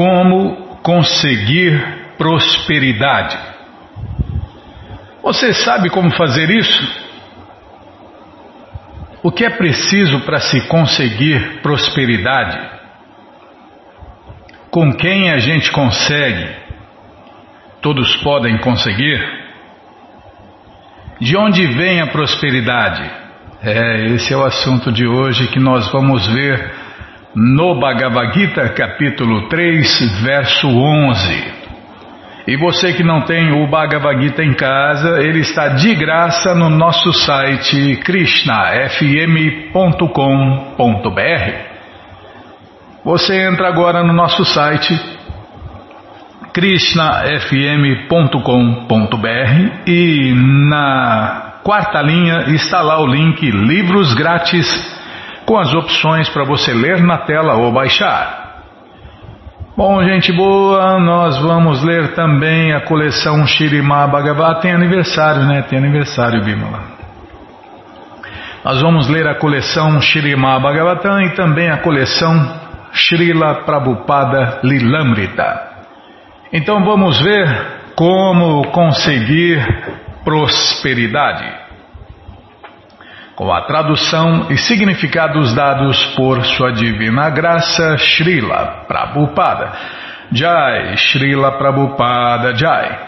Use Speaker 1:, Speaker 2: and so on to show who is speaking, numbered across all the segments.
Speaker 1: Como conseguir prosperidade? Você sabe como fazer isso? O que é preciso para se conseguir prosperidade? Com quem a gente consegue? Todos podem conseguir? De onde vem a prosperidade? É, esse é o assunto de hoje que nós vamos ver no Bhagavad Gita, capítulo 3, verso 11. E você que não tem o Bhagavad Gita em casa, ele está de graça no nosso site krishnafm.com.br. Você entra agora no nosso site krishnafm.com.br e na quarta linha está lá o link Livros Grátis com as opções para você ler na tela ou baixar. Bom, gente boa, nós vamos ler também a coleção Shirima Bhagavat. Tem aniversário, né? Tem aniversário, Bimala. Nós vamos ler a coleção Shirima Bhagavatam e também a coleção Srila Prabhupada Lilamrita. Então vamos ver como conseguir prosperidade com a tradução e significados dados por Sua Divina Graça Srila Prabhupada. Jai, Srila Prabhupada Jai.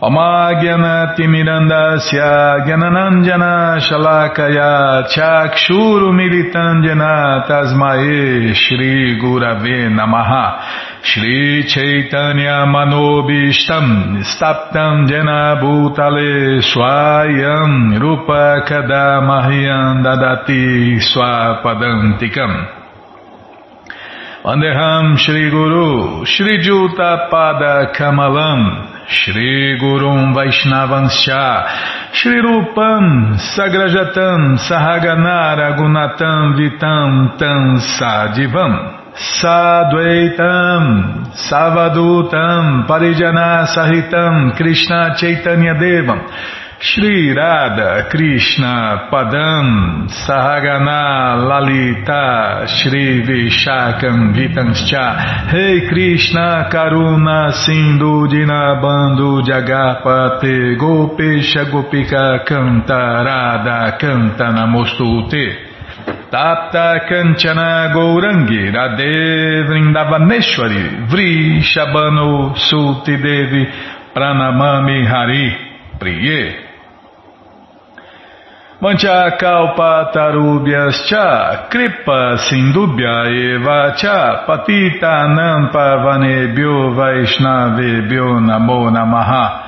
Speaker 1: Omagyanatimirandasya Gyananandjana Shalakaya Chakshuru Militandjana Tasmae Shri Gurave Namaha Shri Chaitanya Manobishtam Staptam Jena Bhutale Swayam Rupa Kadamahyam Dadati Swapadantikam. Vandeham Shri Guru Shri Juta Pada Kamalam Shri Gurum Vaishnavanscha Shri Rupam Sagrajatam Sahagana Gunatam Vitam Tam Sadivam Sadvaitam Savadutam Parijana Sahitam Krishna Chaitanya Devam Shri Radha Krishna Padam Sahagana Lalita Shri Vishakam Vitanscha Rei Krishna Karuna Sindhu Dinabando Jagapate Gopesha Gopika Canta Canta Namostute Tapta Kanchana Gourangi Radhe Vrindavaneshwari Vri Shabano Sulti Devi Pranamami Hari Priye. Mancha Kalpa Tarubhyas Cha Kripa Sindubhya Eva Cha Patita Nampa Vanebhyo Vaishnavebhyo Namo Namaha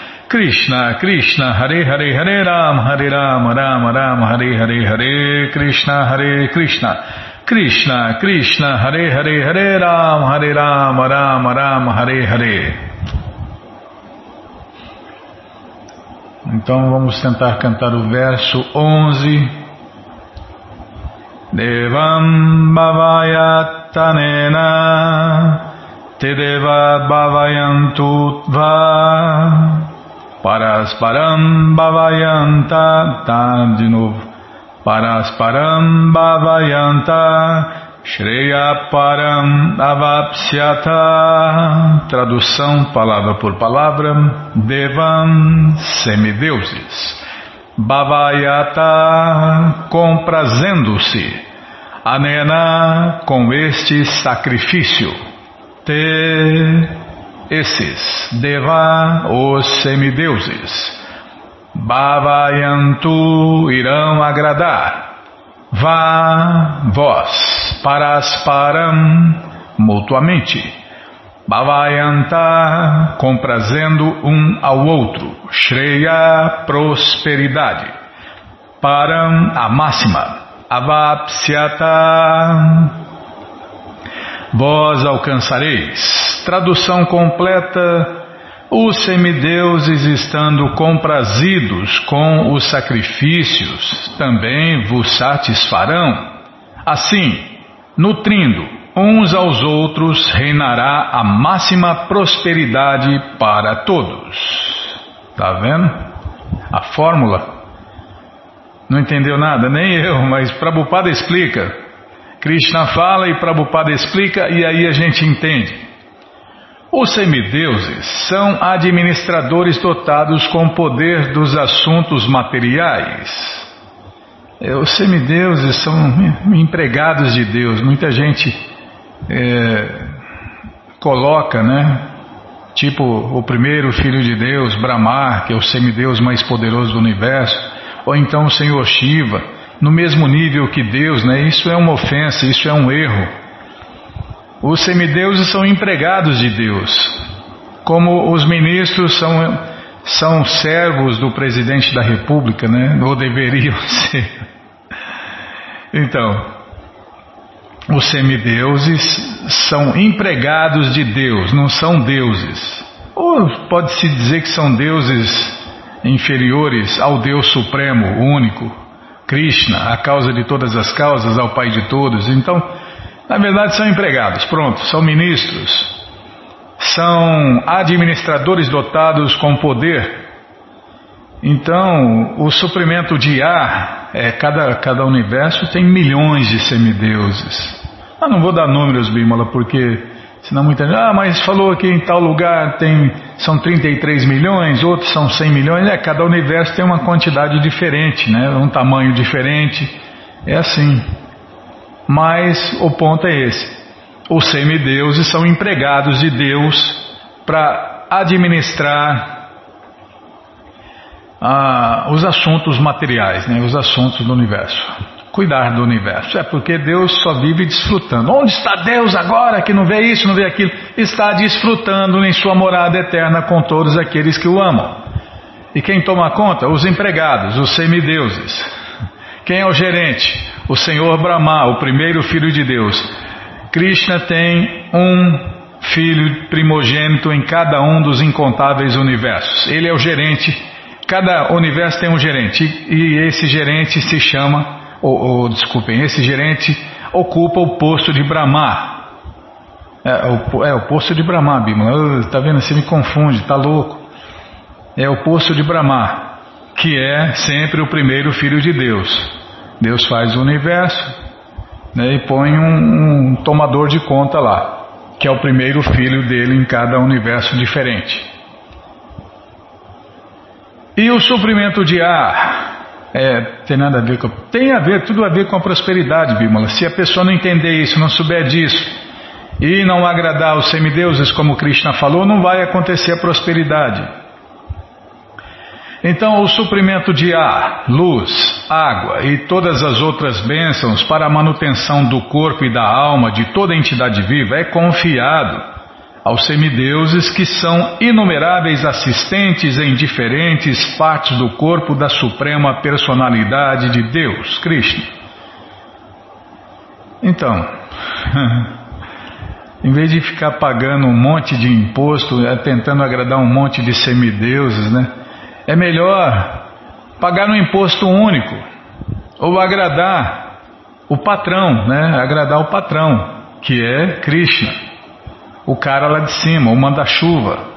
Speaker 1: Krishna Krishna Hare Hare Hare Ram Hare Ram Ram Ram Hare Hare Hare Krishna Hare Krishna Krishna, Krishna, Hare Hare, Hare Ram, Hare Ram, Ram Ram, Hare Hare. Então vamos tentar cantar o verso 11. Devam Bhavayatanena Tedeva Bhavayantutva Parasparam Bhavayanta Tá, de novo. Parasparam Bhavayanta Shreya Param Avapsyata. Tradução palavra por palavra Devan Semideuses. Bhavayata Comprazendo-se. Anena com este sacrifício. Te Esses Deva os semideuses Bhavayantu irão agradar. Vá, vós, parasparam, mutuamente. Bhavayanta, comprazendo um ao outro. Shreya, prosperidade. Param, a máxima. Avapsyata, vós alcançareis. Tradução completa os semideuses, estando comprazidos com os sacrifícios, também vos satisfarão. Assim, nutrindo uns aos outros, reinará a máxima prosperidade para todos. Tá vendo? A fórmula. Não entendeu nada? Nem eu, mas Prabhupada explica. Krishna fala e Prabhupada explica, e aí a gente entende. Os semideuses são administradores dotados com poder dos assuntos materiais. É, os semideuses são empregados de Deus. Muita gente é, coloca, né? Tipo o primeiro filho de Deus, Brahma, que é o semideus mais poderoso do universo, ou então o Senhor Shiva, no mesmo nível que Deus, né? Isso é uma ofensa, isso é um erro. Os semideuses são empregados de Deus, como os ministros são, são servos do presidente da república, né? ou deveriam ser. Então, os semideuses são empregados de Deus, não são deuses. Ou pode-se dizer que são deuses inferiores ao Deus Supremo, único, Krishna, a causa de todas as causas, ao Pai de todos. Então, na verdade, são empregados, pronto, são ministros, são administradores dotados com poder. Então, o suprimento de ar, é, cada, cada universo tem milhões de semideuses. Ah, não vou dar números, Bímola, porque senão muita gente. Ah, mas falou que em tal lugar tem são 33 milhões, outros são 100 milhões. É, cada universo tem uma quantidade diferente, né? um tamanho diferente. É assim. Mas o ponto é esse: os semideuses são empregados de Deus para administrar ah, os assuntos materiais, né, os assuntos do universo. Cuidar do universo. É porque Deus só vive desfrutando. Onde está Deus agora que não vê isso, não vê aquilo? Está desfrutando em sua morada eterna com todos aqueles que o amam. E quem toma conta? Os empregados, os semideuses. Quem é o gerente? O Senhor Brahma, o primeiro filho de Deus. Krishna tem um filho primogênito em cada um dos incontáveis universos. Ele é o gerente. Cada universo tem um gerente e esse gerente se chama, ou, ou desculpem, esse gerente ocupa o posto de Brahma. É o, é, o posto de Brahma, Bimala. Está vendo? Você me confunde, está louco. É o posto de Brahma que é sempre o primeiro filho de Deus. Deus faz o universo né, e põe um, um tomador de conta lá, que é o primeiro filho dele em cada universo diferente. E o suprimento de ar é, tem nada a ver com. Tem a ver, tudo a ver com a prosperidade, Bímola. Se a pessoa não entender isso, não souber disso, e não agradar os semideuses, como Krishna falou, não vai acontecer a prosperidade. Então, o suprimento de ar, luz, água e todas as outras bênçãos para a manutenção do corpo e da alma de toda entidade viva é confiado aos semideuses que são inumeráveis assistentes em diferentes partes do corpo da Suprema Personalidade de Deus, Krishna. Então, em vez de ficar pagando um monte de imposto, é, tentando agradar um monte de semideuses, né? É melhor pagar um imposto único ou agradar o patrão, né? Agradar o patrão, que é Krishna, o cara lá de cima, o manda-chuva.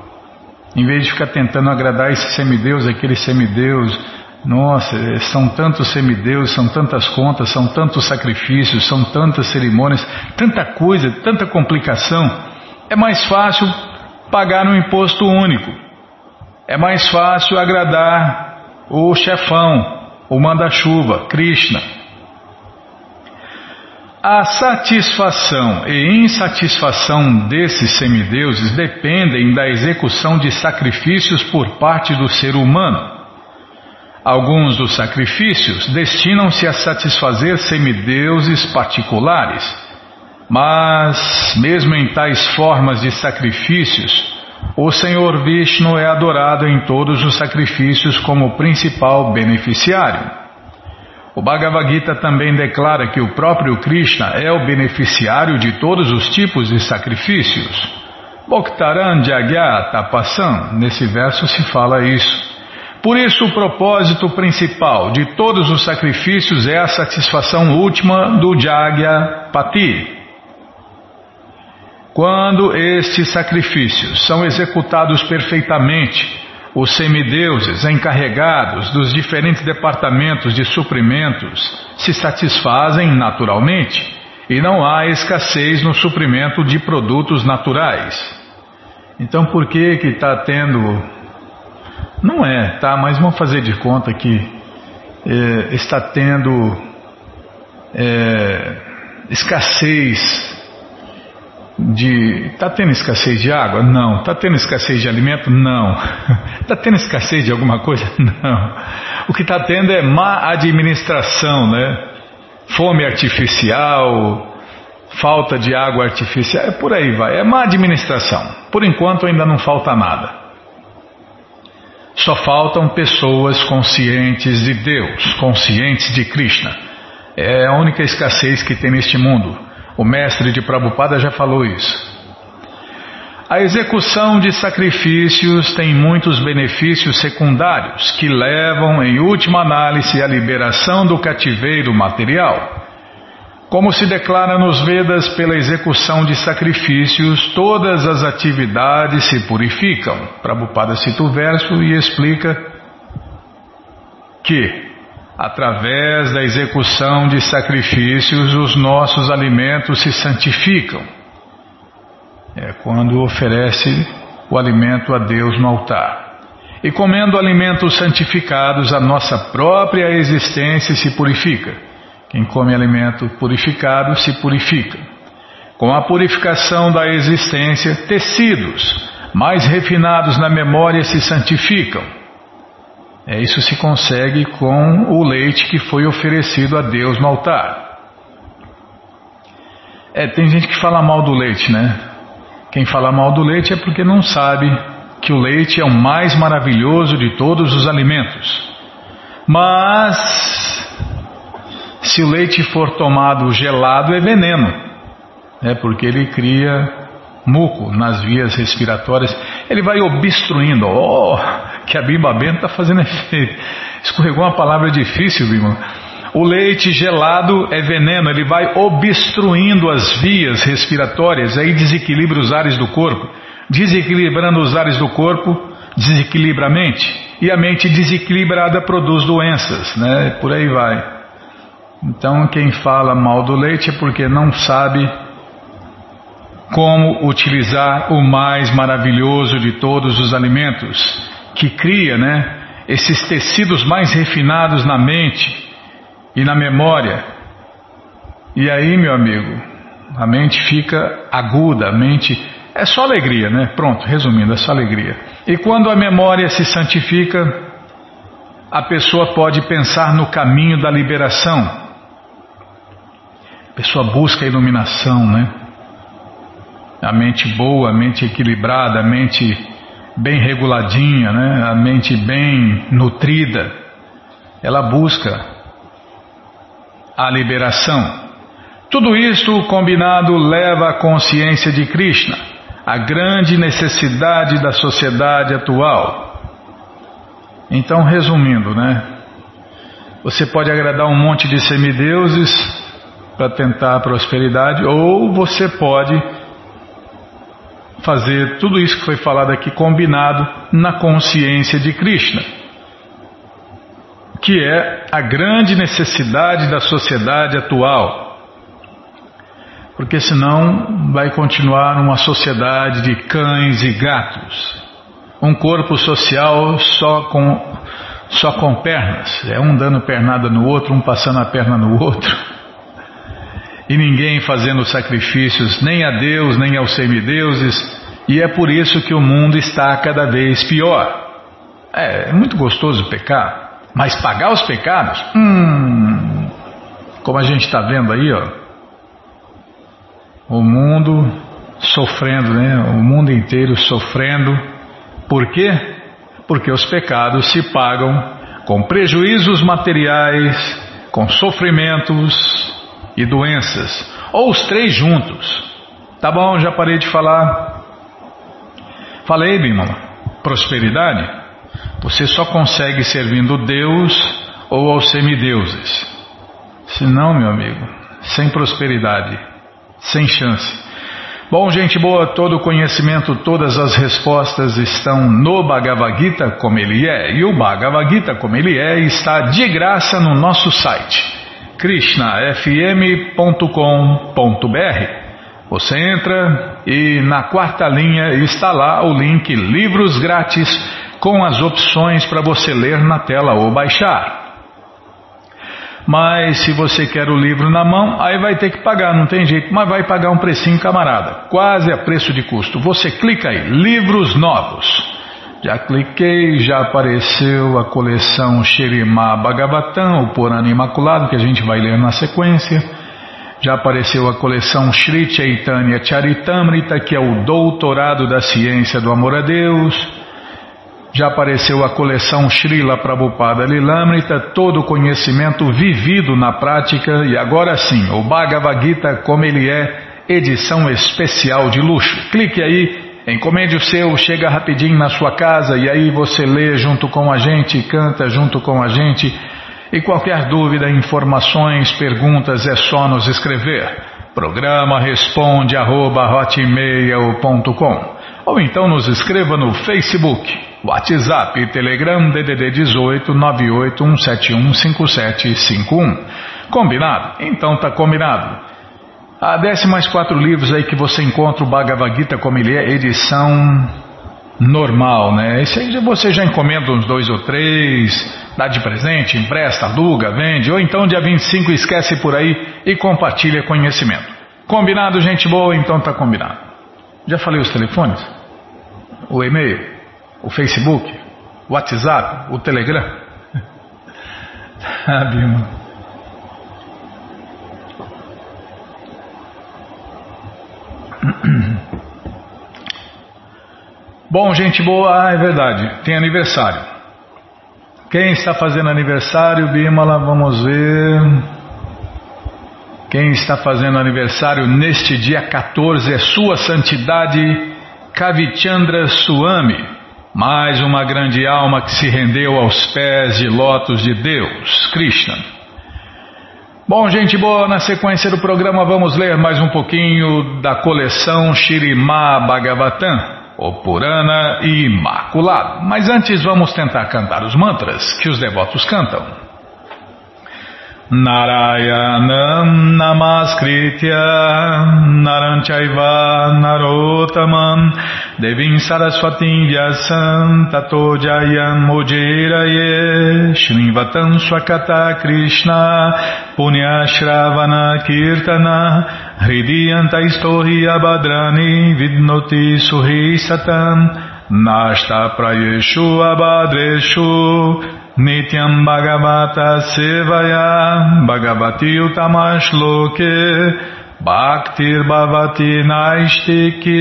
Speaker 1: Em vez de ficar tentando agradar esse semideus, aquele semideus, nossa, são tantos semideuses, são tantas contas, são tantos sacrifícios, são tantas cerimônias, tanta coisa, tanta complicação. É mais fácil pagar um imposto único. É mais fácil agradar o chefão, o manda-chuva, Krishna. A satisfação e insatisfação desses semideuses dependem da execução de sacrifícios por parte do ser humano. Alguns dos sacrifícios destinam-se a satisfazer semideuses particulares, mas, mesmo em tais formas de sacrifícios, o Senhor Vishnu é adorado em todos os sacrifícios como principal beneficiário. O Bhagavad Gita também declara que o próprio Krishna é o beneficiário de todos os tipos de sacrifícios. Bhaktaran Jagya Tapasan, nesse verso se fala isso. Por isso, o propósito principal de todos os sacrifícios é a satisfação última do Jagya Pati. Quando estes sacrifícios são executados perfeitamente, os semideuses encarregados dos diferentes departamentos de suprimentos se satisfazem naturalmente e não há escassez no suprimento de produtos naturais. Então, por que que está tendo não é, tá? Mas vamos fazer de conta que é, está tendo é, escassez de. Está tendo escassez de água? Não. Está tendo escassez de alimento? Não. Está tendo escassez de alguma coisa? Não. O que está tendo é má administração, né? Fome artificial, falta de água artificial, é por aí vai. É má administração. Por enquanto ainda não falta nada. Só faltam pessoas conscientes de Deus, conscientes de Krishna. É a única escassez que tem neste mundo. O mestre de Prabhupada já falou isso. A execução de sacrifícios tem muitos benefícios secundários que levam, em última análise, à liberação do cativeiro material. Como se declara nos Vedas, pela execução de sacrifícios, todas as atividades se purificam. Prabhupada cita o verso e explica que, através da execução de sacrifícios, os nossos alimentos se santificam. É quando oferece o alimento a Deus no altar. E comendo alimentos santificados, a nossa própria existência se purifica. Quem come alimento purificado se purifica. Com a purificação da existência, tecidos mais refinados na memória se santificam. É, isso se consegue com o leite que foi oferecido a Deus no altar. É, tem gente que fala mal do leite, né? Quem fala mal do leite é porque não sabe que o leite é o mais maravilhoso de todos os alimentos. Mas se o leite for tomado gelado, é veneno, né? porque ele cria muco nas vias respiratórias, ele vai obstruindo. Oh, que a Bimba Bento está fazendo efeito. Escorregou uma palavra difícil, Bimba. O leite gelado é veneno, ele vai obstruindo as vias respiratórias, aí desequilibra os ares do corpo. Desequilibrando os ares do corpo, desequilibra a mente. E a mente desequilibrada produz doenças, né? Por aí vai. Então, quem fala mal do leite é porque não sabe como utilizar o mais maravilhoso de todos os alimentos, que cria, né, esses tecidos mais refinados na mente e na memória. E aí, meu amigo, a mente fica aguda, a mente é só alegria, né? Pronto, resumindo, é só alegria. E quando a memória se santifica, a pessoa pode pensar no caminho da liberação a pessoa busca a iluminação, né? A mente boa, a mente equilibrada, a mente bem reguladinha, né? A mente bem nutrida, ela busca a liberação. Tudo isto combinado leva à consciência de Krishna, a grande necessidade da sociedade atual. Então, resumindo, né? Você pode agradar um monte de semideuses, para tentar a prosperidade, ou você pode fazer tudo isso que foi falado aqui combinado na consciência de Krishna, que é a grande necessidade da sociedade atual. Porque senão vai continuar uma sociedade de cães e gatos. Um corpo social só com, só com pernas. É um dando pernada no outro, um passando a perna no outro e ninguém fazendo sacrifícios nem a Deus nem aos semideuses, e é por isso que o mundo está cada vez pior. É, é muito gostoso pecar, mas pagar os pecados, hum, como a gente está vendo aí, ó, o mundo sofrendo, né? O mundo inteiro sofrendo. Por quê? Porque os pecados se pagam com prejuízos materiais, com sofrimentos, e doenças, ou os três juntos. Tá bom, já parei de falar. Falei, Bimala, prosperidade. Você só consegue servindo Deus ou aos semideuses. Se não, meu amigo, sem prosperidade, sem chance. Bom, gente boa, todo o conhecimento, todas as respostas estão no Bhagavad Gita como ele é. E o Bhagavad Gita como ele é está de graça no nosso site krishnafm.com.br. Você entra e na quarta linha está lá o link Livros Grátis com as opções para você ler na tela ou baixar. Mas se você quer o livro na mão, aí vai ter que pagar, não tem jeito, mas vai pagar um precinho camarada, quase a preço de custo. Você clica aí, livros novos. Já cliquei, já apareceu a coleção Shirimá Bhagavatam, o Purana Imaculado, que a gente vai ler na sequência. Já apareceu a coleção Sri Chaitanya Charitamrita, que é o doutorado da ciência do amor a Deus. Já apareceu a coleção Srila Prabhupada Lilamrita, todo o conhecimento vivido na prática, e agora sim, o Bhagavad Gita como ele é, edição especial de luxo. Clique aí, encomende o seu, chega rapidinho na sua casa e aí você lê junto com a gente, canta junto com a gente. E qualquer dúvida, informações, perguntas, é só nos escrever. Programa responde arroba, ou então nos escreva no Facebook WhatsApp Telegram DDD 18 981715751. Combinado? Então tá combinado. A desce mais quatro livros aí que você encontra o Bhagavad Gita como ele é, edição normal, né? Esse aí você já encomenda uns dois ou três, dá de presente, empresta, aluga, vende, ou então dia 25 esquece por aí e compartilha conhecimento. Combinado, gente boa? Então tá combinado. Já falei os telefones? O e-mail? o Facebook, o WhatsApp, o Telegram. Sabe, irmão? Bom, gente boa, ah, é verdade, tem aniversário. Quem está fazendo aniversário, Bimala, vamos ver. Quem está fazendo aniversário neste dia 14 é Sua Santidade Kavichandra Swami mais uma grande alma que se rendeu aos pés de lotos de Deus, Krishna. Bom, gente boa, na sequência do programa vamos ler mais um pouquinho da coleção Shirimá Bhagavatam, o Purana Imaculado. Mas antes vamos tentar cantar os mantras que os devotos cantam. Narayanam Namaskritya Naranchaiva Narotamam. Devim Saraswatim Vyasam Tato Jayam Ujiraye. Shrivatam Swakata Krishna Punyashravana Kirtana. Hridiyanta Istohi Abhadrani Vidnoti Suhi Satam. Nashta Prayeshu Abhadreshu Nityam Bhagavata Sevaya Bhagavati Utamash Loke Bhaktir Bhavati Naistiki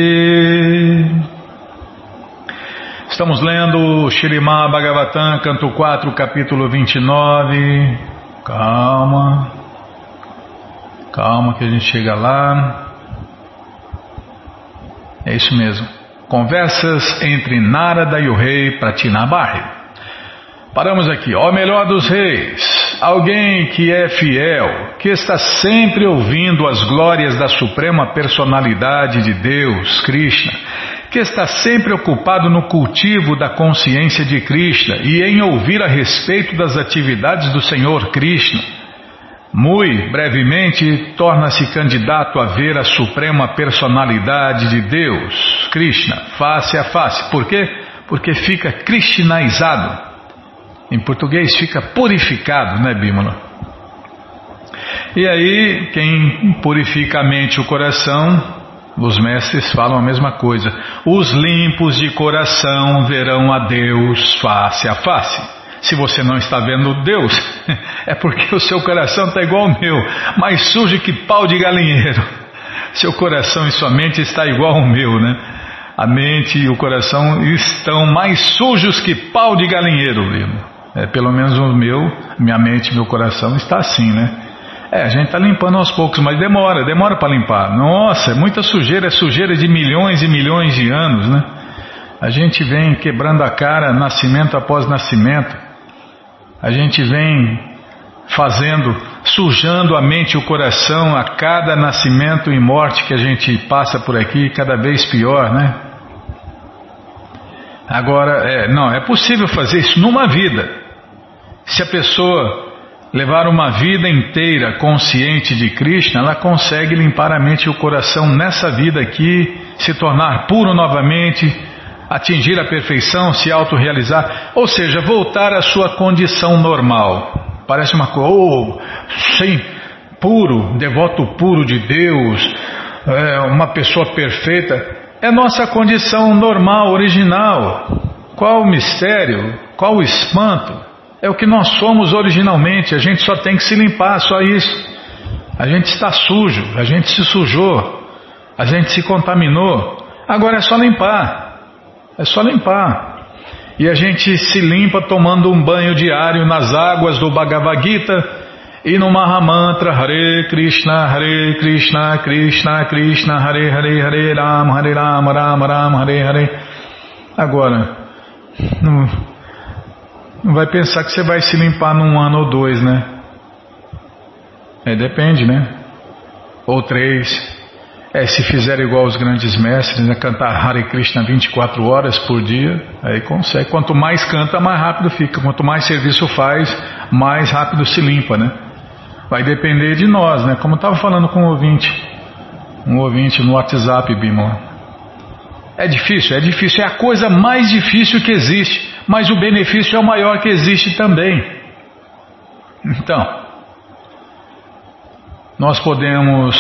Speaker 1: Estamos lendo Shirimá Bhagavatam, canto 4, capítulo 29. Calma. Calma que a gente chega lá. É isso mesmo. Conversas entre Narada e o rei Pratinabarri. Paramos aqui. Ó melhor dos reis, alguém que é fiel, que está sempre ouvindo as glórias da suprema personalidade de Deus, Krishna, que está sempre ocupado no cultivo da consciência de Krishna e em ouvir a respeito das atividades do Senhor Krishna. Muito brevemente torna-se candidato a ver a suprema personalidade de Deus, Krishna, face a face. Por quê? Porque fica krishnaizado em português fica purificado, né, Bímola? E aí, quem purifica a mente e o coração, os mestres falam a mesma coisa. Os limpos de coração verão a Deus face a face. Se você não está vendo Deus, é porque o seu coração está igual ao meu, mais sujo que pau de galinheiro. Seu coração e sua mente está igual ao meu, né? A mente e o coração estão mais sujos que pau de galinheiro, Lino. É, pelo menos o meu, minha mente, meu coração está assim, né? É, a gente está limpando aos poucos, mas demora, demora para limpar. Nossa, é muita sujeira, é sujeira de milhões e milhões de anos, né? A gente vem quebrando a cara nascimento após nascimento. A gente vem fazendo, sujando a mente e o coração a cada nascimento e morte que a gente passa por aqui, cada vez pior, né? Agora, é, não, é possível fazer isso numa vida. Se a pessoa levar uma vida inteira consciente de Krishna, ela consegue limpar a mente e o coração nessa vida aqui, se tornar puro novamente, atingir a perfeição, se autorrealizar, ou seja, voltar à sua condição normal. Parece uma coisa, oh, sim, puro, devoto puro de Deus, é, uma pessoa perfeita. É nossa condição normal, original. Qual o mistério? Qual o espanto? É o que nós somos originalmente, a gente só tem que se limpar, só isso. A gente está sujo, a gente se sujou, a gente se contaminou. Agora é só limpar. É só limpar. E a gente se limpa tomando um banho diário nas águas do Bhagavad Gita e no Mahamantra Hare Krishna, Hare Krishna, Krishna Krishna, Hare Hare, Hare Rama, Hare Rama, Rama Rama, Hare Hare. Agora, não vai pensar que você vai se limpar num ano ou dois, né? É, depende, né? Ou três. É, se fizer igual os grandes mestres, né? cantar Hare Krishna 24 horas por dia, aí consegue. Quanto mais canta, mais rápido fica. Quanto mais serviço faz, mais rápido se limpa, né? Vai depender de nós, né? Como eu estava falando com um ouvinte, um ouvinte no WhatsApp, Bimo. É difícil, é difícil, é a coisa mais difícil que existe mas o benefício é o maior que existe também. Então, nós podemos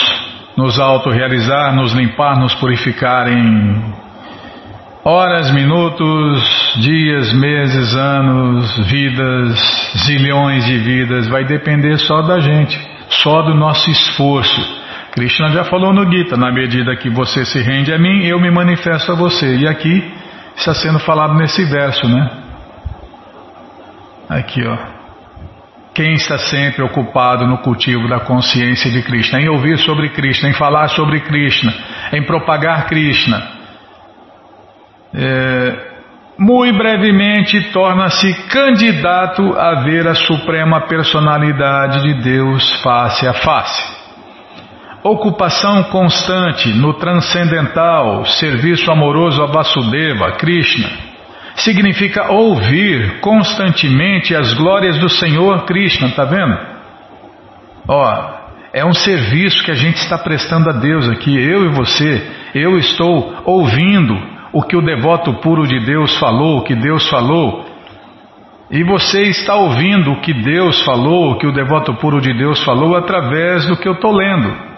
Speaker 1: nos autorrealizar, nos limpar, nos purificar em horas, minutos, dias, meses, anos, vidas, zilhões de vidas, vai depender só da gente, só do nosso esforço. Krishna já falou no Gita, na medida que você se rende a mim, eu me manifesto a você. E aqui está sendo falado nesse verso, né? Aqui, ó. Quem está sempre ocupado no cultivo da consciência de Krishna, em ouvir sobre Krishna, em falar sobre Krishna, em propagar Krishna, é, muito brevemente torna-se candidato a ver a suprema personalidade de Deus face a face. Ocupação constante no transcendental, serviço amoroso a Vasudeva, Krishna, significa ouvir constantemente as glórias do Senhor Krishna, tá vendo? Ó, é um serviço que a gente está prestando a Deus aqui, eu e você. Eu estou ouvindo o que o devoto puro de Deus falou, o que Deus falou. E você está ouvindo o que Deus falou, o que o devoto puro de Deus falou através do que eu estou lendo.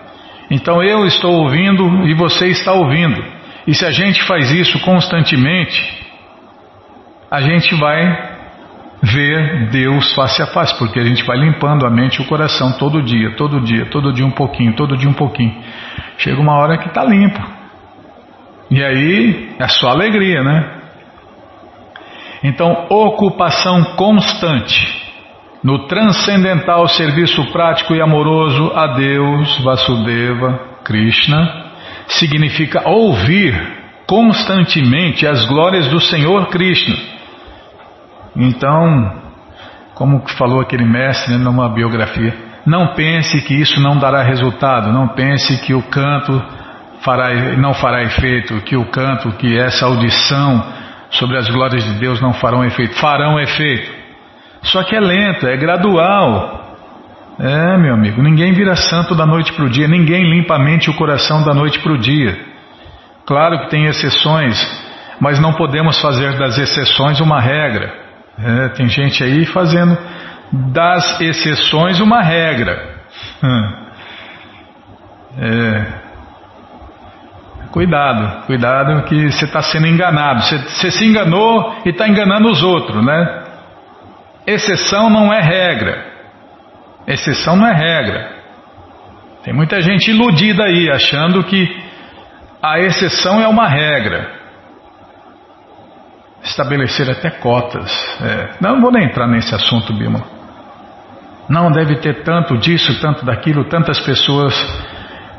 Speaker 1: Então eu estou ouvindo e você está ouvindo. E se a gente faz isso constantemente, a gente vai ver Deus face a face, porque a gente vai limpando a mente e o coração todo dia, todo dia, todo dia um pouquinho, todo dia um pouquinho. Chega uma hora que está limpo. E aí é só alegria, né? Então, ocupação constante no transcendental serviço prático e amoroso a Deus, Vasudeva, Krishna, significa ouvir constantemente as glórias do Senhor Krishna. Então, como falou aquele mestre numa biografia, não pense que isso não dará resultado, não pense que o canto fará, não fará efeito, que o canto, que essa audição sobre as glórias de Deus não farão efeito, farão efeito. Só que é lento, é gradual. É, meu amigo, ninguém vira santo da noite para o dia, ninguém limpa a mente e o coração da noite para o dia. Claro que tem exceções, mas não podemos fazer das exceções uma regra. É, tem gente aí fazendo das exceções uma regra. Hum. É. Cuidado, cuidado que você está sendo enganado. Você, você se enganou e está enganando os outros, né? Exceção não é regra. Exceção não é regra. Tem muita gente iludida aí, achando que a exceção é uma regra. Estabelecer até cotas. É. Não, não vou nem entrar nesse assunto, Bima. Não deve ter tanto disso, tanto daquilo, tantas pessoas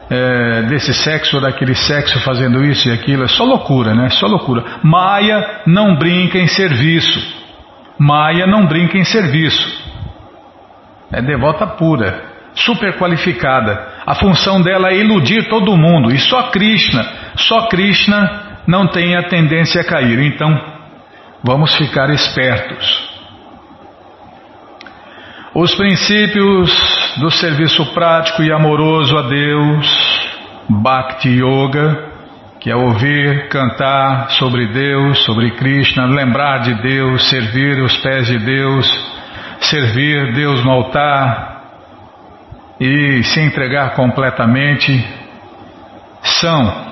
Speaker 1: é, desse sexo ou daquele sexo fazendo isso e aquilo, é só loucura, né? Só loucura. Maia não brinca em serviço. Maia não brinca em serviço. É devota pura, super qualificada. A função dela é iludir todo mundo. E só Krishna, só Krishna não tem a tendência a cair. Então, vamos ficar espertos. Os princípios do serviço prático e amoroso a Deus, Bhakti Yoga, que é ouvir, cantar sobre Deus, sobre Krishna, lembrar de Deus, servir os pés de Deus, servir Deus no altar e se entregar completamente, são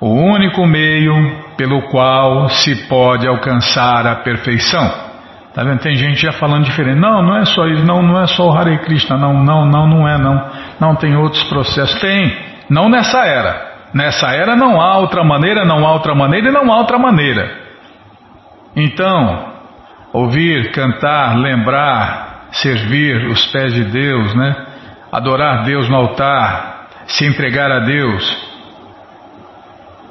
Speaker 1: o único meio pelo qual se pode alcançar a perfeição. Tá vendo? Tem gente já falando diferente. Não, não é só isso, não, não é só o Hare Krishna, não, não, não, não é, não. Não tem outros processos. Tem, não nessa era. Nessa era não há outra maneira, não há outra maneira e não há outra maneira. Então, ouvir, cantar, lembrar, servir os pés de Deus, né? Adorar Deus no altar, se entregar a Deus.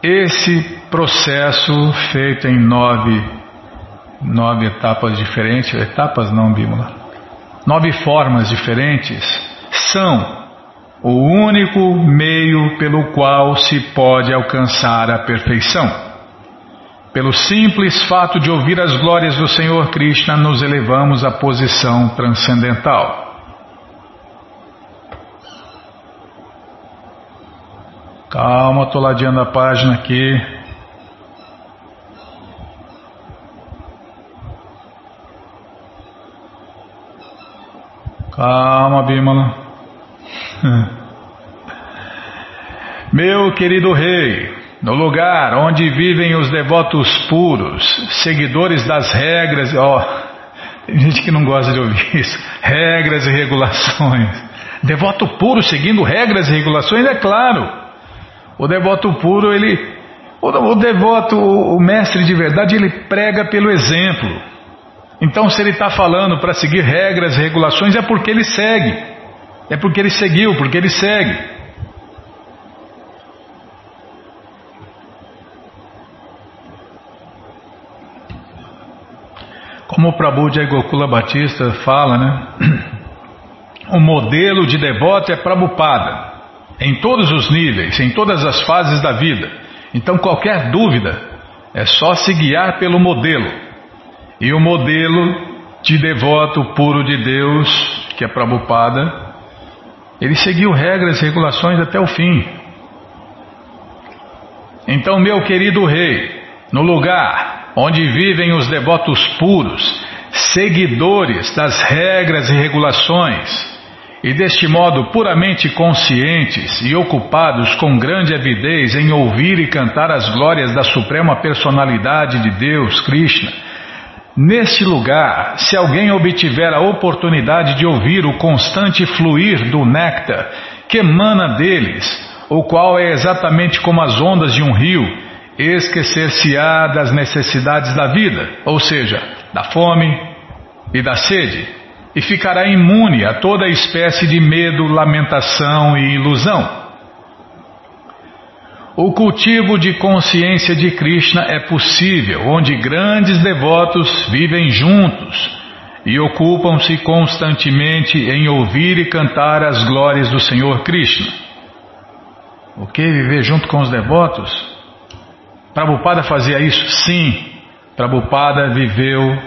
Speaker 1: Esse processo feito em nove nove etapas diferentes, etapas não, Bímola, nove formas diferentes, são o único meio pelo qual se pode alcançar a perfeição. Pelo simples fato de ouvir as glórias do Senhor Krishna, nos elevamos à posição transcendental. Calma, estou ladeando a página aqui. Calma, Bímola. Meu querido rei, no lugar onde vivem os devotos puros, seguidores das regras, ó, tem gente que não gosta de ouvir isso, regras e regulações. Devoto puro seguindo regras e regulações, é claro. O devoto puro, ele, o, o devoto, o mestre de verdade, ele prega pelo exemplo. Então, se ele está falando para seguir regras e regulações, é porque ele segue. É porque ele seguiu, porque ele segue. Como o Prabhu de Gokula Batista fala, né? O modelo de devoto é Prabhupada, em todos os níveis, em todas as fases da vida. Então, qualquer dúvida, é só se guiar pelo modelo. E o modelo de devoto puro de Deus, que é Prabhupada, ele seguiu regras e regulações até o fim. Então, meu querido rei, no lugar onde vivem os devotos puros, seguidores das regras e regulações, e deste modo puramente conscientes e ocupados com grande avidez em ouvir e cantar as glórias da Suprema Personalidade de Deus, Krishna, Neste lugar, se alguém obtiver a oportunidade de ouvir o constante fluir do néctar que emana deles, o qual é exatamente como as ondas de um rio, esquecer-se-á das necessidades da vida, ou seja, da fome e da sede, e ficará imune a toda espécie de medo, lamentação e ilusão. O cultivo de consciência de Krishna é possível, onde grandes devotos vivem juntos e ocupam-se constantemente em ouvir e cantar as glórias do Senhor Krishna. O que? Viver junto com os devotos? Prabhupada fazia isso? Sim. Prabhupada viveu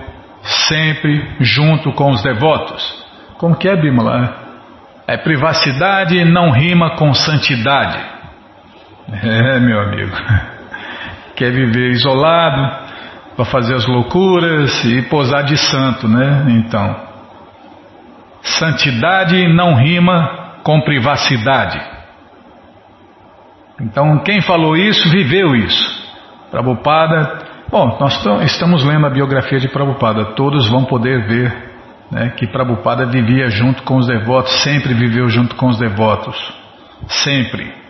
Speaker 1: sempre junto com os devotos. Como que é, Bimala? É privacidade não rima com santidade. É, meu amigo. Quer viver isolado para fazer as loucuras e posar de santo, né? Então, santidade não rima com privacidade. Então, quem falou isso, viveu isso. Prabhupada, bom, nós estamos lendo a biografia de Prabhupada, todos vão poder ver né, que Prabhupada vivia junto com os devotos, sempre viveu junto com os devotos, sempre.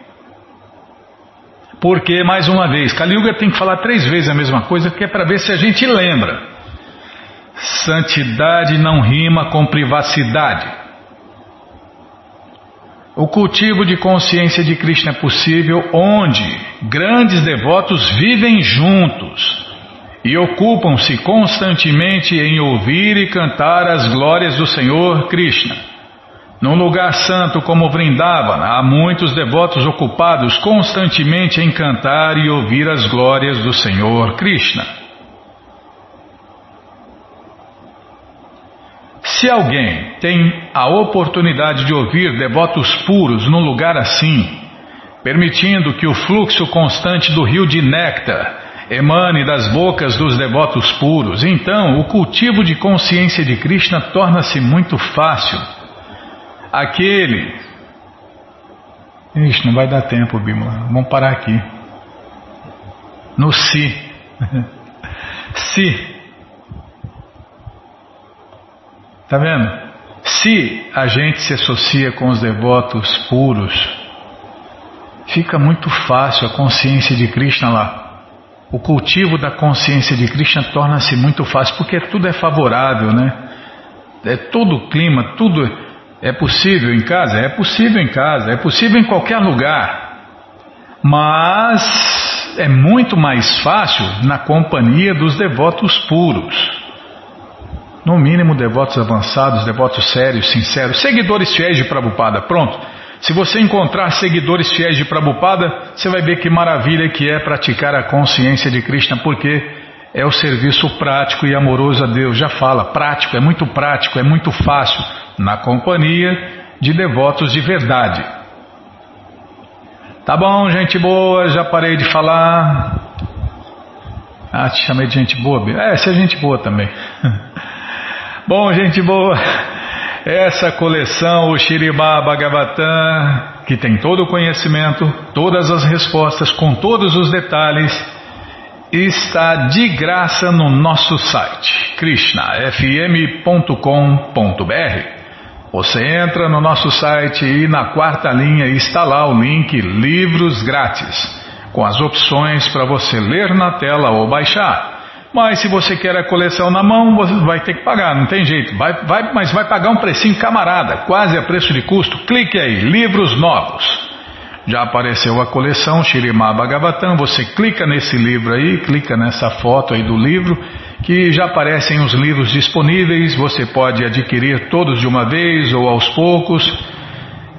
Speaker 1: Porque, mais uma vez, Kali Yuga tem que falar três vezes a mesma coisa, que é para ver se a gente lembra. Santidade não rima com privacidade. O cultivo de consciência de Krishna é possível onde grandes devotos vivem juntos e ocupam-se constantemente em ouvir e cantar as glórias do Senhor Krishna. Num lugar santo como Vrindavana, há muitos devotos ocupados constantemente em cantar e ouvir as glórias do Senhor Krishna. Se alguém tem a oportunidade de ouvir devotos puros num lugar assim, permitindo que o fluxo constante do rio de néctar emane das bocas dos devotos puros, então o cultivo de consciência de Krishna torna-se muito fácil. Aquele. Ixi, não vai dar tempo, Bimala. Vamos parar aqui. No si. se Está vendo? Se a gente se associa com os devotos puros, fica muito fácil a consciência de Krishna lá. O cultivo da consciência de Krishna torna-se muito fácil, porque tudo é favorável, né? É todo o clima, tudo é possível em casa? É possível em casa, é possível em qualquer lugar. Mas é muito mais fácil na companhia dos devotos puros. No mínimo, devotos avançados, devotos sérios, sinceros, seguidores fiéis de Prabhupada. Pronto. Se você encontrar seguidores fiéis de Prabhupada, você vai ver que maravilha que é praticar a consciência de Krishna, porque é o serviço prático e amoroso a Deus. Já fala, prático, é muito prático, é muito fácil, na companhia de devotos de verdade. Tá bom, gente boa, já parei de falar. Ah, te chamei de gente boa? É, você é gente boa também. Bom, gente boa, essa coleção, o Shiribá Bhagavatam, que tem todo o conhecimento, todas as respostas, com todos os detalhes, está de graça no nosso site, krishnafm.com.br. Você entra no nosso site e na quarta linha está lá o link Livros Grátis, com as opções para você ler na tela ou baixar. Mas se você quer a coleção na mão, você vai ter que pagar, não tem jeito. Vai, vai, mas vai pagar um precinho camarada, quase a preço de custo. Clique aí, livros novos. Já apareceu a coleção Shirimá Bhagavatam, você clica nesse livro aí, clica nessa foto aí do livro, que já aparecem os livros disponíveis, você pode adquirir todos de uma vez ou aos poucos,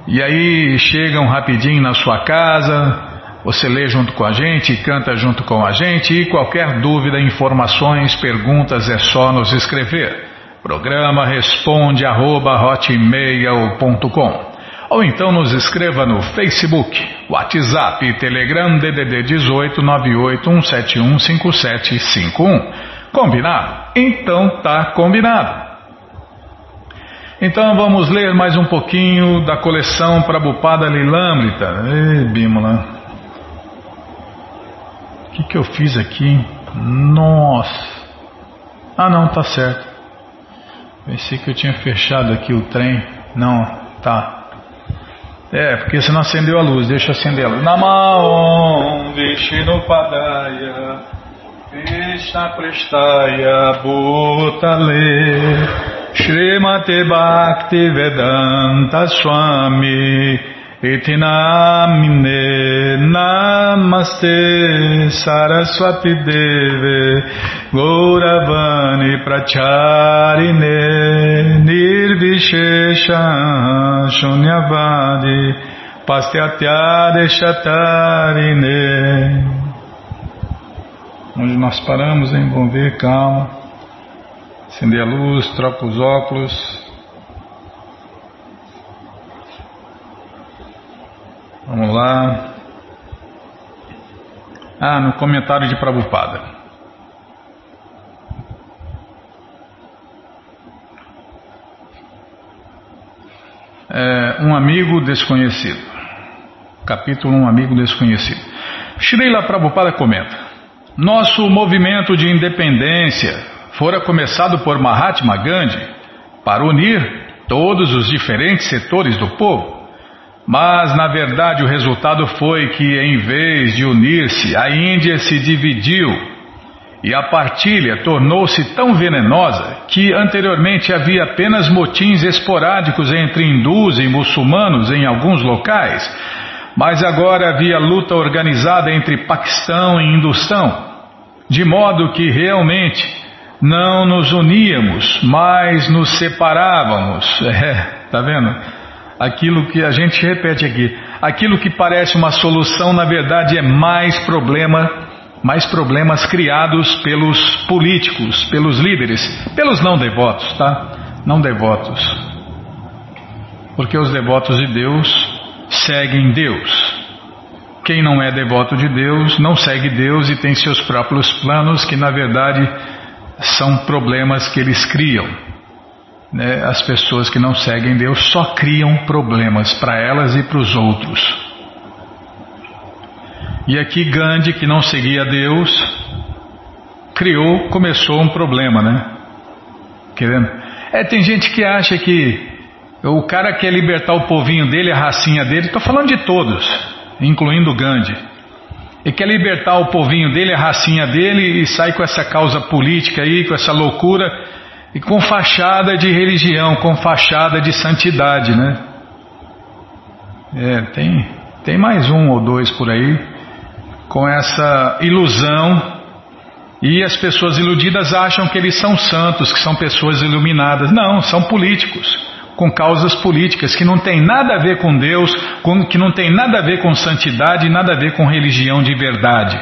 Speaker 1: e aí chegam rapidinho na sua casa, você lê junto com a gente, canta junto com a gente. E qualquer dúvida, informações, perguntas é só nos escrever. Programa responde arroba, ou então nos escreva no Facebook, WhatsApp, Telegram DDD 18 981715751. Combinado? Então tá combinado. Então vamos ler mais um pouquinho da coleção Prabhupada Lilamrita. Ei, Bímola que, que eu fiz aqui? Nossa! Ah, não, tá certo. Pensei que eu tinha fechado aqui o trem. Não, tá. É, porque você não acendeu a luz. Deixa eu acender a luz. Namaon Vishnu Padaya Krishna Prestaya Bhutale Srimate Bhakti Vedanta Swami Itinamine Namaste Saraswati Deve Gauravani Pracharine Nirvishesha Shunyavadi Pastyatya Chatarine Onde nós paramos, hein? Vamos ver, calma. Acender a luz, troca os óculos. Vamos lá. Ah, no comentário de Prabhupada. É, um amigo desconhecido. Capítulo Um Amigo Desconhecido. Srila Prabhupada comenta: Nosso movimento de independência fora começado por Mahatma Gandhi para unir todos os diferentes setores do povo mas, na verdade, o resultado foi que, em vez de unir-se, a Índia se dividiu e a partilha tornou-se tão venenosa que anteriormente havia apenas motins esporádicos entre hindus e muçulmanos em alguns locais, mas agora havia luta organizada entre Paquistão e Hindustão, de modo que realmente não nos uníamos, mas nos separávamos. É, tá vendo? Aquilo que a gente repete aqui, aquilo que parece uma solução, na verdade é mais problema mais problemas criados pelos políticos, pelos líderes, pelos não devotos, tá? Não devotos. Porque os devotos de Deus seguem Deus. Quem não é devoto de Deus não segue Deus e tem seus próprios planos que na verdade são problemas que eles criam. Né? As pessoas que não seguem Deus só criam problemas para elas e para os outros. E aqui Gandhi, que não seguia Deus, criou, começou um problema, né? Querendo. É, tem gente que acha que o cara quer libertar o povinho dele, a racinha dele, estou falando de todos, incluindo Gandhi. E quer libertar o povinho dele, a racinha dele, e sai com essa causa política aí, com essa loucura, e com fachada de religião, com fachada de santidade, né? É, tem, tem mais um ou dois por aí com essa ilusão e as pessoas iludidas acham que eles são santos, que são pessoas iluminadas. Não, são políticos, com causas políticas que não tem nada a ver com Deus, com, que não tem nada a ver com santidade, nada a ver com religião de verdade.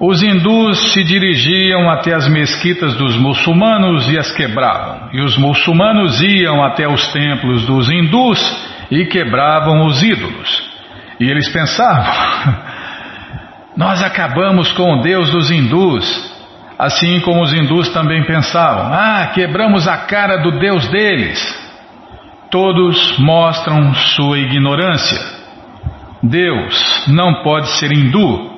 Speaker 1: Os hindus se dirigiam até as mesquitas dos muçulmanos e as quebravam, e os muçulmanos iam até os templos dos hindus e quebravam os ídolos. E eles pensavam: nós acabamos com o Deus dos hindus, assim como os hindus também pensavam: ah, quebramos a cara do Deus deles. Todos mostram sua ignorância. Deus não pode ser hindu.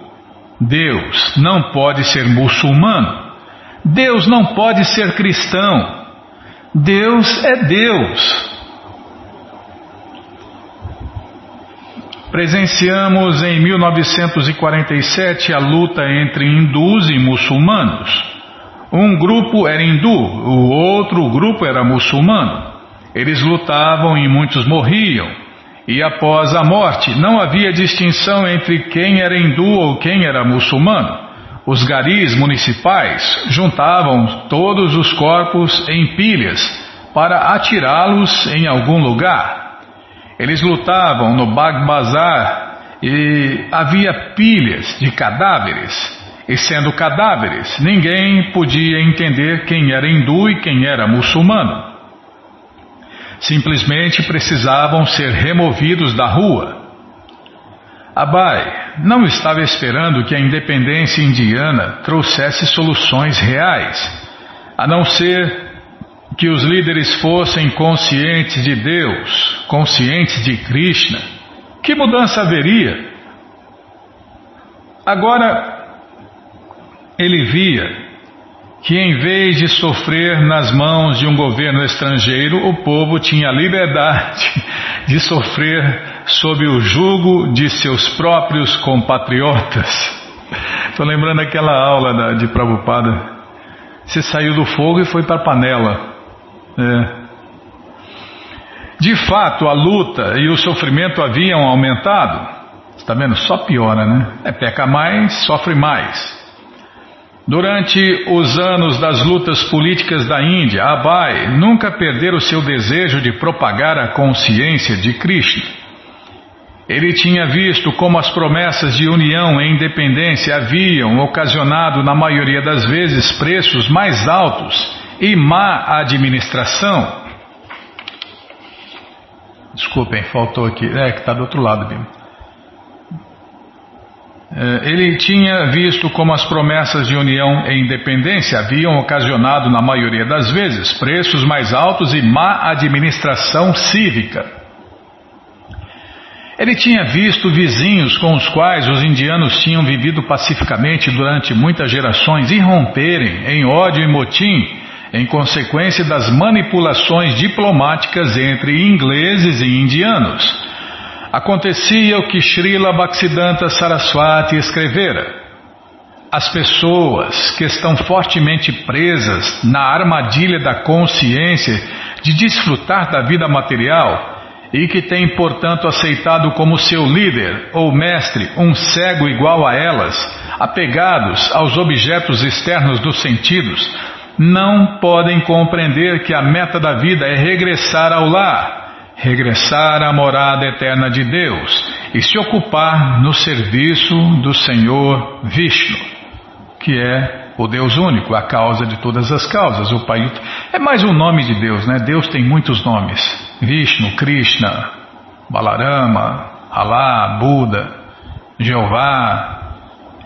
Speaker 1: Deus não pode ser muçulmano. Deus não pode ser cristão. Deus é Deus. Presenciamos em 1947 a luta entre hindus e muçulmanos. Um grupo era hindu, o outro grupo era muçulmano. Eles lutavam e muitos morriam. E após a morte, não havia distinção entre quem era hindu ou quem era muçulmano. Os garis municipais juntavam todos os corpos em pilhas para atirá-los em algum lugar. Eles lutavam no Bag Bazar e havia pilhas de cadáveres. E sendo cadáveres, ninguém podia entender quem era hindu e quem era muçulmano. Simplesmente precisavam ser removidos da rua. Abai não estava esperando que a independência indiana trouxesse soluções reais, a não ser que os líderes fossem conscientes de Deus, conscientes de Krishna, que mudança haveria? Agora, ele via que em vez de sofrer nas mãos de um governo estrangeiro, o povo tinha liberdade de sofrer sob o jugo de seus próprios compatriotas. Estou lembrando aquela aula de Prabhupada. Você saiu do fogo e foi para a panela. É. De fato, a luta e o sofrimento haviam aumentado. Está vendo? Só piora, né? É, peca mais, sofre mais. Durante os anos das lutas políticas da Índia, Abai nunca perdera o seu desejo de propagar a consciência de Krishna. Ele tinha visto como as promessas de união e independência haviam ocasionado, na maioria das vezes, preços mais altos e má administração. Desculpem, faltou aqui. É, que está do outro lado, Bim. É, ele tinha visto como as promessas de união e independência haviam ocasionado, na maioria das vezes, preços mais altos e má administração cívica. Ele tinha visto vizinhos com os quais os indianos tinham vivido pacificamente durante muitas gerações irromperem em ódio e motim em consequência das manipulações diplomáticas entre ingleses e indianos. Acontecia o que Srila Bhaktisiddhanta Saraswati escrevera. as pessoas que estão fortemente presas na armadilha da consciência de desfrutar da vida material e que têm, portanto, aceitado como seu líder ou mestre um cego igual a elas, apegados aos objetos externos dos sentidos, não podem compreender que a meta da vida é regressar ao lar, regressar à morada eterna de Deus e se ocupar no serviço do Senhor Vishnu que é o Deus único, a causa de todas as causas, o Pai. É mais um nome de Deus, né? Deus tem muitos nomes: Vishnu, Krishna, Balarama, Alá, Buda, Jeová,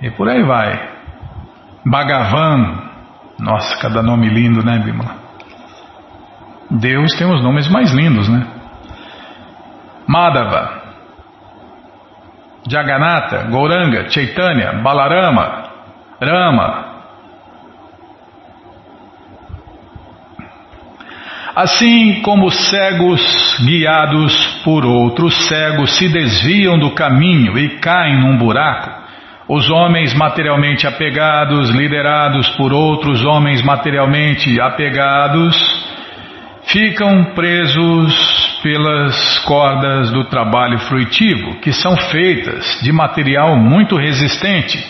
Speaker 1: e por aí vai. Bhagavan, nossa, cada nome lindo, né, Bimala? Deus tem os nomes mais lindos, né? Madhava, Jagannatha, Gauranga, Chaitanya, Balarama, Rama. Assim como cegos guiados por outros cegos se desviam do caminho e caem num buraco, os homens materialmente apegados, liderados por outros homens materialmente apegados, ficam presos pelas cordas do trabalho fruitivo, que são feitas de material muito resistente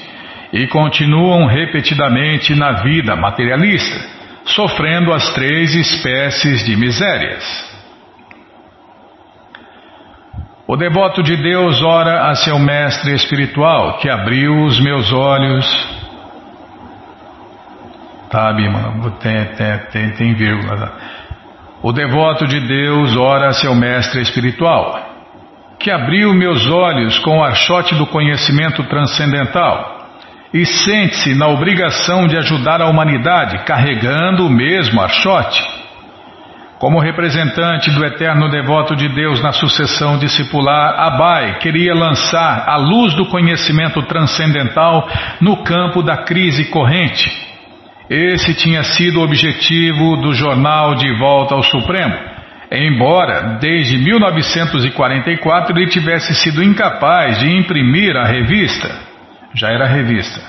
Speaker 1: e continuam repetidamente na vida materialista, sofrendo as três espécies de misérias. O devoto de Deus ora a seu mestre espiritual, que abriu os meus olhos. Tá, Bima, tem, tem, tem, tem vírgula. Tá? O devoto de Deus ora a seu mestre espiritual, que abriu meus olhos com o archote do conhecimento transcendental e sente-se na obrigação de ajudar a humanidade, carregando o mesmo archote. Como representante do eterno devoto de Deus na sucessão discipular, Abai queria lançar a luz do conhecimento transcendental no campo da crise corrente. Esse tinha sido o objetivo do jornal De Volta ao Supremo, embora desde 1944 ele tivesse sido incapaz de imprimir a revista. Já era revista.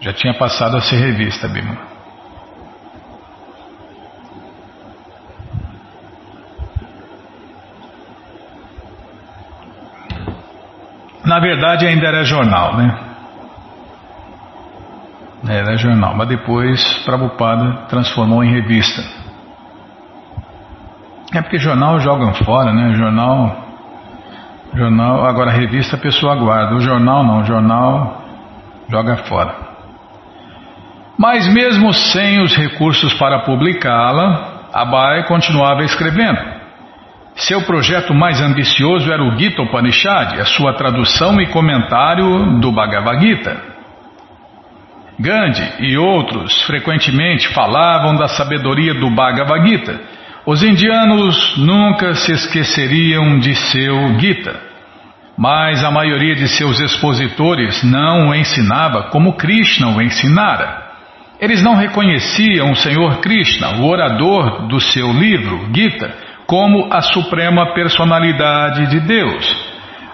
Speaker 1: Já tinha passado a ser revista, Bima. Na verdade ainda era jornal, né? Era jornal, mas depois Prabhupada transformou em revista. É porque jornal jogam fora, né? Jornal Jornal, agora revista a pessoa guarda, o jornal não, o jornal joga fora. Mas mesmo sem os recursos para publicá-la, Abai continuava escrevendo. Seu projeto mais ambicioso era o Gita Upanishad, a sua tradução e comentário do Bhagavad Gita. Gandhi e outros frequentemente falavam da sabedoria do Bhagavad Gita os indianos nunca se esqueceriam de seu Gita, mas a maioria de seus expositores não o ensinava como Krishna o ensinara. Eles não reconheciam o Senhor Krishna, o orador do seu livro, Gita, como a suprema personalidade de Deus,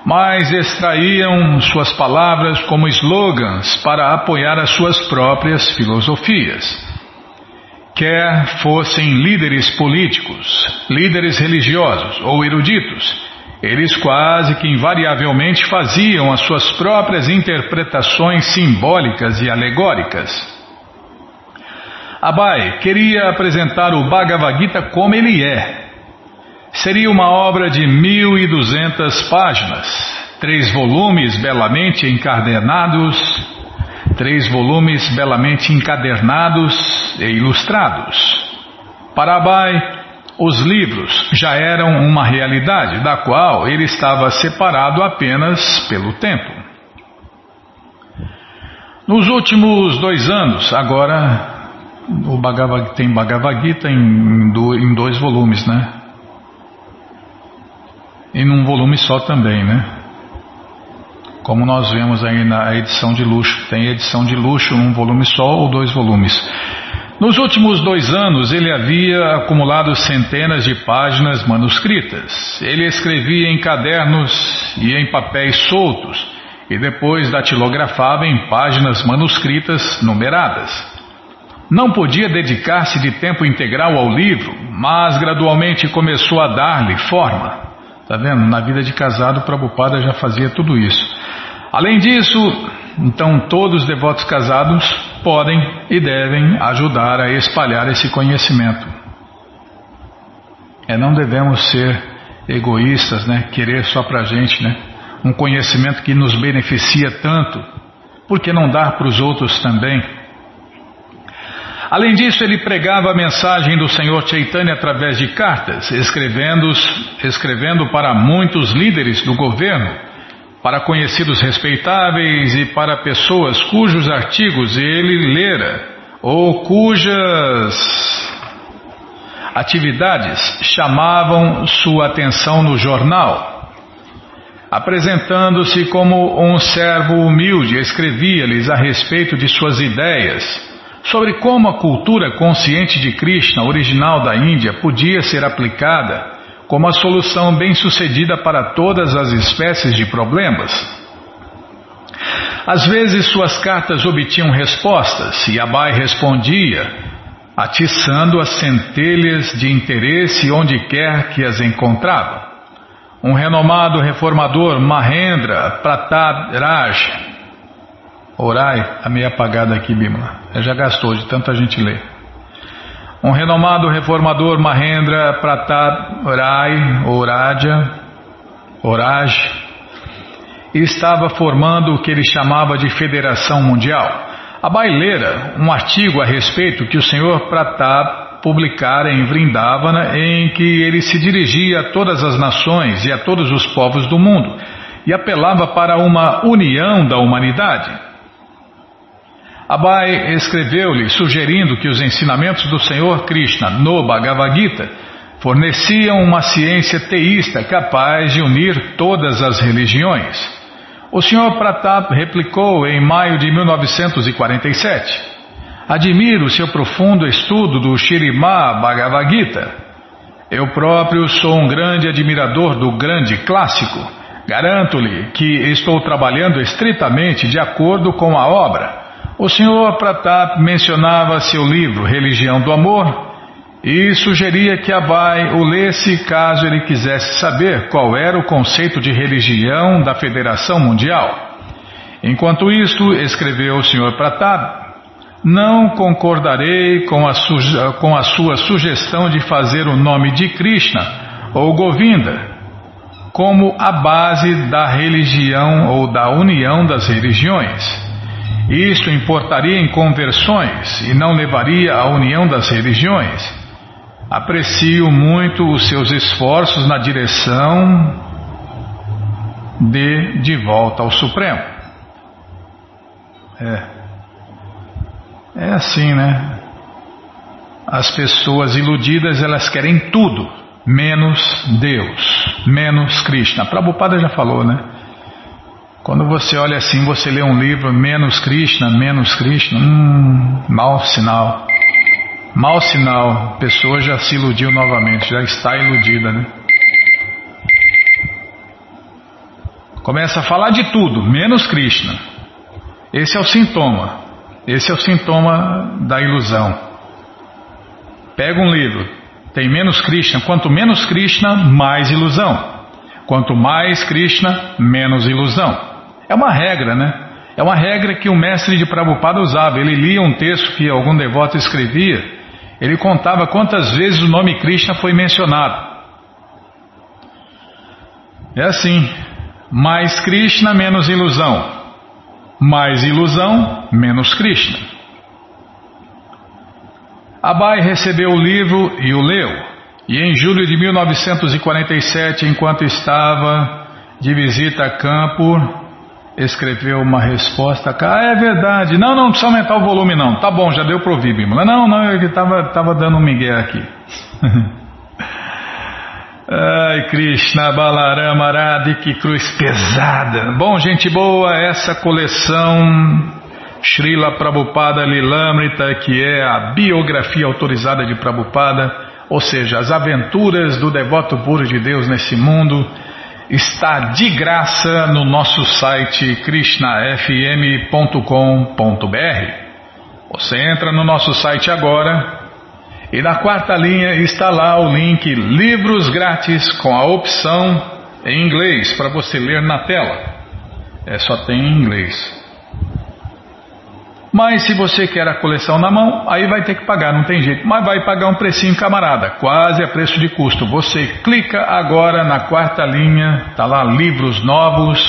Speaker 1: mas extraíam suas palavras como slogans para apoiar as suas próprias filosofias quer fossem líderes políticos, líderes religiosos ou eruditos, eles quase que invariavelmente faziam as suas próprias interpretações simbólicas e alegóricas. Abai queria apresentar o Bhagavad Gita como ele é. Seria uma obra de 1.200 páginas, três volumes belamente encadernados, três volumes belamente encadernados e ilustrados. Para Abai, os livros já eram uma realidade da qual ele estava separado apenas pelo tempo. Nos últimos dois anos, agora o Bhagavad, tem Bhagavad Gita em, em dois volumes, né? E num volume só também, né? como nós vemos aí na edição de luxo. Tem edição de luxo, um volume só ou dois volumes. Nos últimos dois anos, ele havia acumulado centenas de páginas manuscritas. Ele escrevia em cadernos e em papéis soltos, e depois datilografava em páginas manuscritas numeradas. Não podia dedicar-se de tempo integral ao livro, mas gradualmente começou a dar-lhe forma. Está vendo? Na vida de casado, Prabhupada já fazia tudo isso. Além disso, então todos os devotos casados podem e devem ajudar a espalhar esse conhecimento. É, não devemos ser egoístas, né? Querer só para gente, né? Um conhecimento que nos beneficia tanto, por que não dar para os outros também? Além disso, ele pregava a mensagem do Senhor Chaitanya através de cartas, escrevendo, escrevendo para muitos líderes do governo, para conhecidos respeitáveis e para pessoas cujos artigos ele lera ou cujas atividades chamavam sua atenção no jornal. Apresentando-se como um servo humilde, escrevia-lhes a respeito de suas ideias sobre como a cultura consciente de Krishna, original da Índia, podia ser aplicada como a solução bem-sucedida para todas as espécies de problemas. Às vezes suas cartas obtinham respostas e Abai respondia atiçando as centelhas de interesse onde quer que as encontrava. Um renomado reformador, Mahendra Pratap Raj, Orai, está meio apagado aqui, Bimala, já gastou de tanta gente ler. Um renomado reformador, Mahendra Pratap Rai, Oraja, Oraj, estava formando o que ele chamava de Federação Mundial a Baileira, um artigo a respeito que o senhor Pratap publicara em Vrindavana, em que ele se dirigia a todas as nações e a todos os povos do mundo e apelava para uma união da humanidade. Abai escreveu-lhe sugerindo que os ensinamentos do Senhor Krishna no Bhagavad Gita forneciam uma ciência teísta capaz de unir todas as religiões. O Sr. Pratap replicou em maio de 1947. Admiro seu profundo estudo do Shirimá Bhagavad Gita. Eu próprio sou um grande admirador do grande clássico. Garanto-lhe que estou trabalhando estritamente de acordo com a obra. O Sr. Pratap mencionava seu livro Religião do Amor e sugeria que Abai o lesse caso ele quisesse saber qual era o conceito de religião da Federação Mundial. Enquanto isto, escreveu o Sr. Pratap, não concordarei com a, com a sua sugestão de fazer o nome de Krishna ou Govinda como a base da religião ou da união das religiões. Isto importaria em conversões e não levaria à união das religiões. Aprecio muito os seus esforços na direção de de volta ao Supremo. É. É assim, né? As pessoas iludidas, elas querem tudo, menos Deus, menos Krishna. Prabhupada já falou, né? Quando você olha assim, você lê um livro, menos Krishna, menos Krishna, hum, mau sinal. Mau sinal, a pessoa já se iludiu novamente, já está iludida, né? Começa a falar de tudo, menos Krishna. Esse é o sintoma. Esse é o sintoma da ilusão. Pega um livro, tem menos Krishna. Quanto menos Krishna, mais ilusão. Quanto mais Krishna, menos ilusão. É uma regra, né? É uma regra que o mestre de Prabhupada usava. Ele lia um texto que algum devoto escrevia ele contava quantas vezes o nome Krishna foi mencionado. É assim: mais Krishna, menos ilusão. Mais ilusão, menos Krishna. Abai recebeu o livro e o leu. E em julho de 1947, enquanto estava de visita a Campur, escreveu uma resposta. Ah, é verdade. Não, não precisa aumentar o volume, não. Tá bom, já deu para ouvir. Não, não, eu estava tava dando um migué aqui. Ai, Krishna Balarama Aradi, que cruz pesada. Bom, gente boa, essa coleção Srila Prabhupada Lilamrita, que é a biografia autorizada de Prabhupada, ou seja, as aventuras do devoto puro de Deus nesse mundo
Speaker 2: está de graça no nosso site krishnafm.com.br. Você entra no nosso site agora e na quarta linha está lá o link Livros Grátis com a opção em inglês para você ler na tela. É só tem em inglês. Mas se você quer a coleção na mão, aí vai ter que pagar, não tem jeito. Mas vai pagar um precinho, camarada, quase a preço de custo. Você clica agora na quarta linha, tá lá livros novos,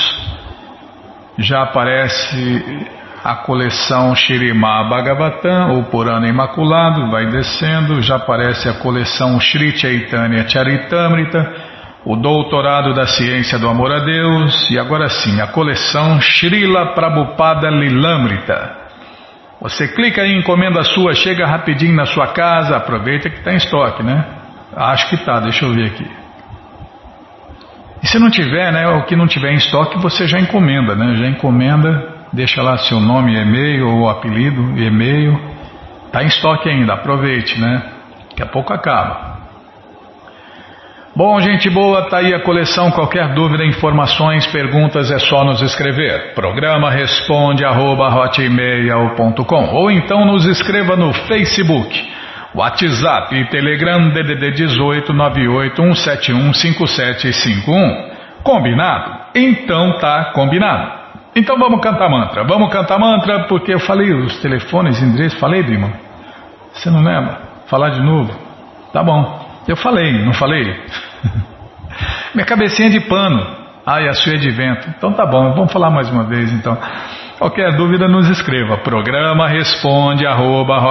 Speaker 2: já aparece a coleção Shirimá Bhagavatam, ou Purana Imaculado, vai descendo, já aparece a coleção Sri Chaitanya Charitamrita, o Doutorado da Ciência do Amor a Deus, e agora sim, a coleção Srila Prabhupada Lilamrita. Você clica em encomenda sua, chega rapidinho na sua casa, aproveita que está em estoque, né? Acho que está, deixa eu ver aqui. E se não tiver, né, o que não tiver em estoque, você já encomenda, né? Já encomenda, deixa lá seu nome e-mail, ou apelido e-mail. Está em estoque ainda, aproveite, né? Daqui a pouco acaba. Bom, gente boa, tá aí a coleção. Qualquer dúvida, informações, perguntas é só nos escrever. Programa responde arroba, ou então nos escreva no Facebook, WhatsApp e Telegram DDD 18 981715751. Combinado? Então tá combinado. Então vamos cantar mantra. Vamos cantar mantra porque eu falei os telefones, endereço, falei, Dima? Você não lembra? Falar de novo? Tá bom. Eu falei, não falei? Minha cabecinha de pano. Ah, e a sua é de vento. Então tá bom, vamos falar mais uma vez então. Qualquer dúvida nos escreva. Programa responde arroba,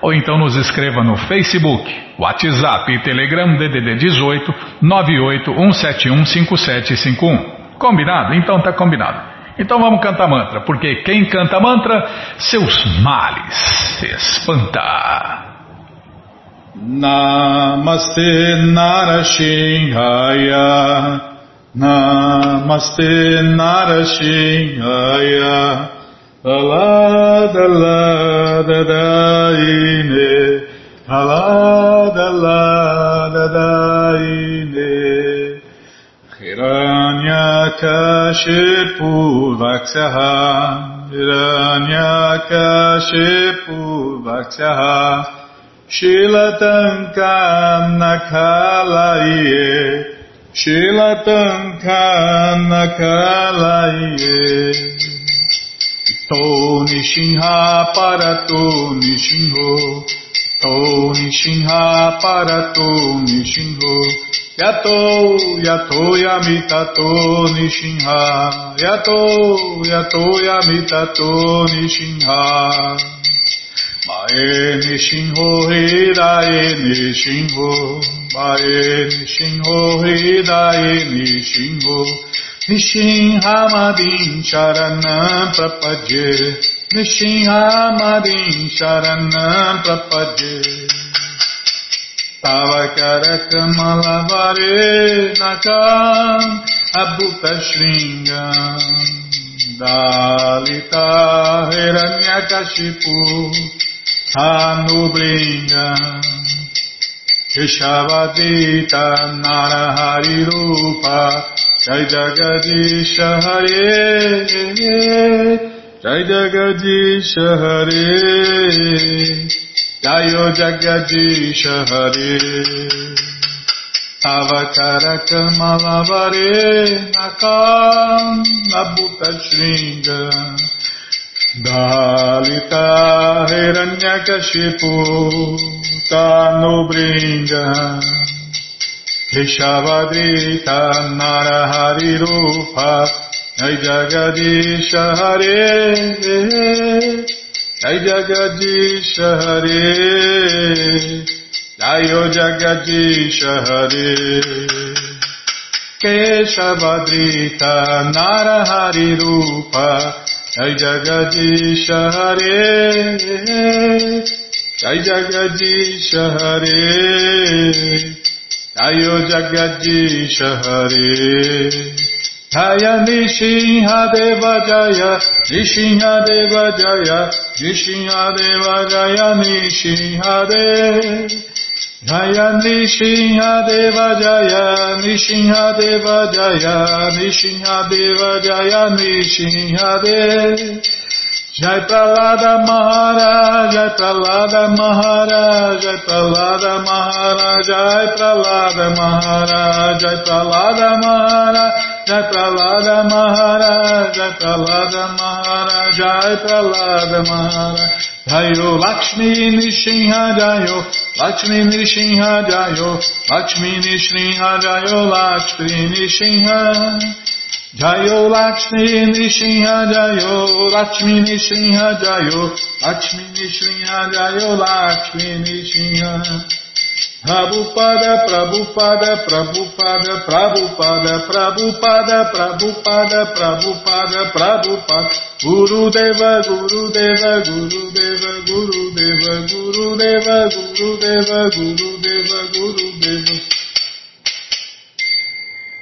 Speaker 2: ou então nos escreva no Facebook, WhatsApp e Telegram DDD 18 981715751. Combinado? Então tá combinado. Então vamos cantar mantra, porque quem canta mantra, seus males se espanta.
Speaker 1: Namaste Narashinhaya Namaste Narashinhaya Aladaladaine Aladaladaine Hiranyakashipu Vaksyaha Hiranyakashipu Vaksyaha Shilatankanakalaye Shilatankanakalaye To Nishinha Parato Nishinho To Nishinha Parato Nishinho Yato Yato Yamitato Nishinha Yato Yato Yamitato Nishinha Mae Nishinho Hidaye Nishinho Mae Nishinho Hidaye Nishinho Nishinhamadin Sharanam Prapadye Nishinhamadin Sharanam Prapadye Tavakara Kamalavare Nakam Abhuta Shringam. Dalita Hiranyakashipu Anublinga Keshavadita Narahari Rupa Jai Jagadisha Hare Jai Jagadisha Hare Jayo Jagadisha Hare. Avakara Kamalavare Nakam Nabuta Dalita Hiranyakashipu Tanubringa Keshavadita Narahari Rupa Jai Jagadisha Hare Jai Jagadisha Hare Jayo Jagadisha Hare Keshavadrita Jai Jagadish Hare Jai Jagadish Hare Jayo Jagadish Hare Jaya Nishinha Deva Jaya Nishinha Deva Jaya Nishinha Deva Jaya Nishinha Deva Jaya Nishinha Deva Jaya Nishinha Deva Jaya Nishinha Deva Jaya Nishinha Deva Jai Pralada Maharaj, Jai Pralada Maharaj, Jai Pralada Maharaj, Jai Pralada Maharaj, Jai Pralada Maharaj, Jai Pralada Maharaj, Jai Pralada Maharaj, Jai Pralada Maharaj. Jayo Lakshmi Nishinha Jayo Lakshmi Nishinha Jayo Lakshmi Nishinha Jayo Lakshmi Nishinha Jayo Lakshmi Nishinha Jayo Lakshmi Nishinha Jayo Lakshmi Nishinha Jayo Lakshmi Nishinha Prabhupada, Prabhupada, Prabhupada, Prabhupada, Prabhupada, Prabhupada, Prabhupada, Prabhupada, Gurudeva, Gurudeva, Gurudeva, Gurudeva, Gurudeva, Gurudeva, Gurudeva, Gurudeva.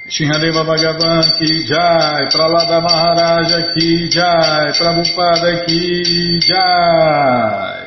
Speaker 1: Shinhadeva Bhagavan ki jai, Pralada Maharaja ki jai, Prabhupada ki jai.